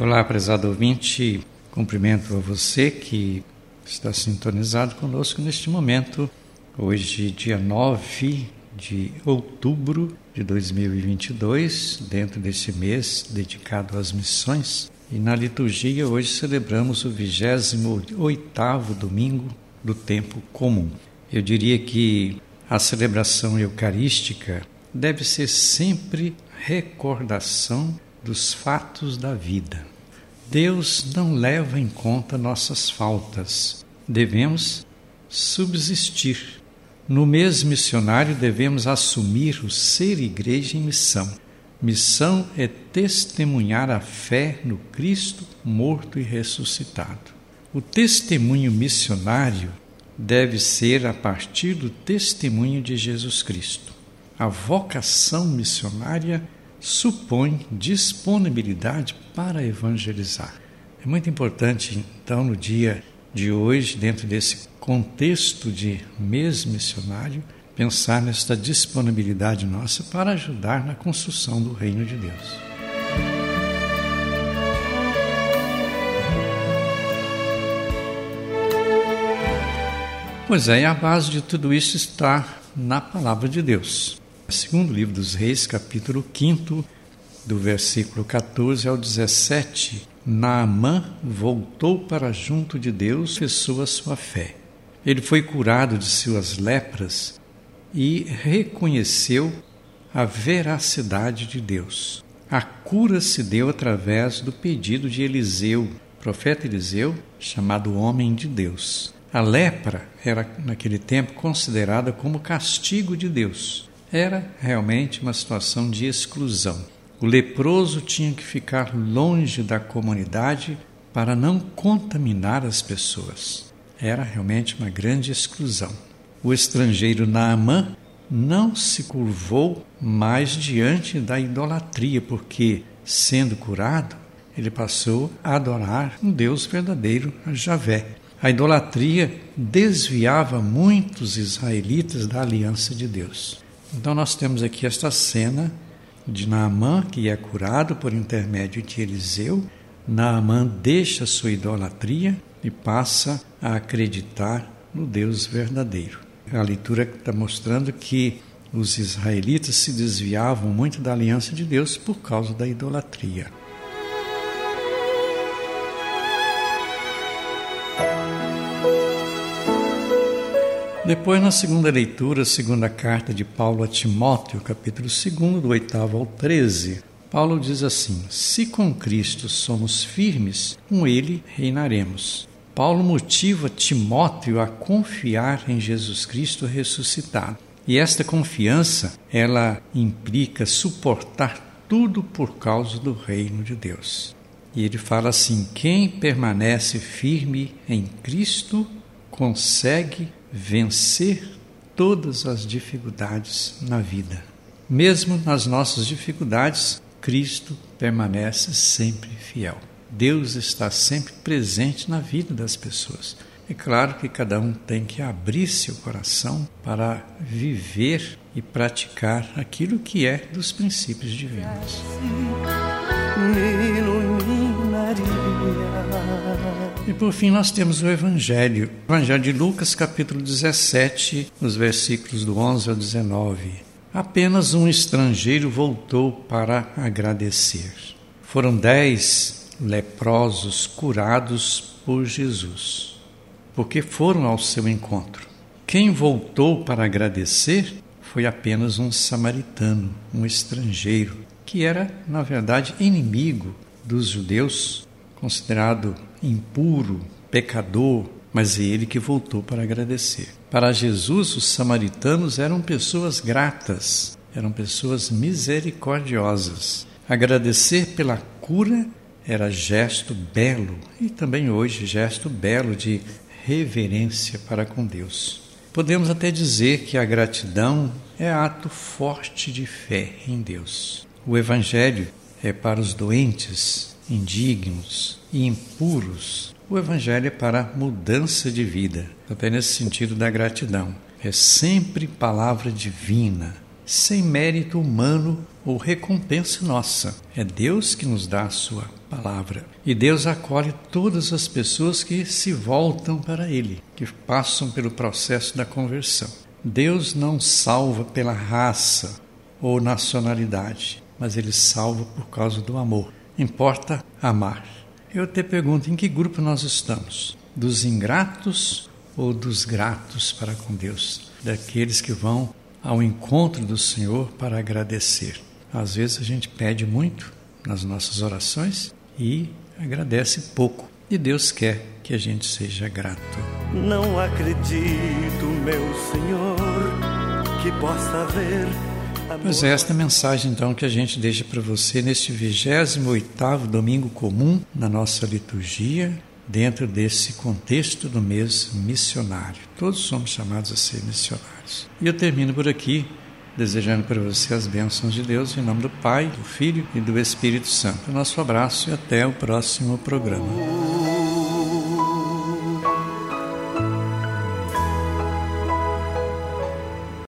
Olá, prezado ouvinte. Cumprimento a você que está sintonizado conosco neste momento. Hoje, dia 9 de outubro de 2022, dentro desse mês dedicado às missões. E na liturgia hoje celebramos o 28º domingo do tempo comum. Eu diria que a celebração eucarística deve ser sempre recordação dos fatos da vida. Deus não leva em conta nossas faltas. Devemos subsistir. No mês missionário, devemos assumir o ser igreja em missão. Missão é testemunhar a fé no Cristo morto e ressuscitado. O testemunho missionário deve ser a partir do testemunho de Jesus Cristo. A vocação missionária supõe disponibilidade para evangelizar. É muito importante, então, no dia de hoje, dentro desse contexto de mês missionário, pensar nesta disponibilidade nossa para ajudar na construção do reino de Deus. Pois é, e a base de tudo isso está na palavra de Deus. Segundo livro dos Reis, capítulo 5, do versículo 14 ao 17, Naamã voltou para junto de Deus, pessoa sua fé. Ele foi curado de suas lepras e reconheceu a veracidade de Deus. A cura se deu através do pedido de Eliseu, profeta Eliseu, chamado homem de Deus. A lepra era, naquele tempo, considerada como castigo de Deus. Era realmente uma situação de exclusão. O leproso tinha que ficar longe da comunidade para não contaminar as pessoas. Era realmente uma grande exclusão. O estrangeiro Naamã não se curvou mais diante da idolatria, porque, sendo curado, ele passou a adorar um Deus verdadeiro, a Javé. A idolatria desviava muitos israelitas da aliança de Deus. Então nós temos aqui esta cena de Naamã, que é curado por intermédio de Eliseu. Naamã deixa sua idolatria e passa a acreditar no Deus verdadeiro. A leitura está mostrando que os israelitas se desviavam muito da aliança de Deus por causa da idolatria. Depois, na segunda leitura, segunda carta de Paulo a Timóteo, capítulo 2, do 8 ao 13, Paulo diz assim: Se com Cristo somos firmes, com Ele reinaremos. Paulo motiva Timóteo a confiar em Jesus Cristo ressuscitado. E esta confiança, ela implica suportar tudo por causa do reino de Deus. E ele fala assim: quem permanece firme em Cristo consegue vencer todas as dificuldades na vida. Mesmo nas nossas dificuldades, Cristo permanece sempre fiel. Deus está sempre presente na vida das pessoas. É claro que cada um tem que abrir seu coração para viver e praticar aquilo que é dos princípios divinos. E por fim nós temos o Evangelho, Evangelho de Lucas, capítulo 17, nos versículos do 11 ao 19. Apenas um estrangeiro voltou para agradecer. Foram dez leprosos curados por Jesus, porque foram ao seu encontro. Quem voltou para agradecer foi apenas um samaritano, um estrangeiro, que era, na verdade, inimigo dos judeus, considerado impuro, pecador, mas é ele que voltou para agradecer. Para Jesus, os samaritanos eram pessoas gratas, eram pessoas misericordiosas. Agradecer pela cura era gesto belo e também hoje gesto belo de reverência para com Deus. Podemos até dizer que a gratidão é ato forte de fé em Deus. O Evangelho é para os doentes, indignos e impuros, o Evangelho é para mudança de vida. Também nesse sentido da gratidão. É sempre palavra divina, sem mérito humano ou recompensa nossa. É Deus que nos dá a sua palavra. E Deus acolhe todas as pessoas que se voltam para Ele, que passam pelo processo da conversão. Deus não salva pela raça ou nacionalidade, mas Ele salva por causa do amor. Importa amar. Eu te pergunto: em que grupo nós estamos? Dos ingratos ou dos gratos para com Deus? Daqueles que vão ao encontro do Senhor para agradecer. Às vezes a gente pede muito nas nossas orações e agradece pouco. E Deus quer que a gente seja grato. Não acredito, meu Senhor, que possa haver. Pois é, esta mensagem então que a gente deixa para você neste 28º domingo comum na nossa liturgia, dentro desse contexto do mês missionário. Todos somos chamados a ser missionários. E eu termino por aqui desejando para você as bênçãos de Deus em nome do Pai, do Filho e do Espírito Santo. Nosso abraço e até o próximo programa.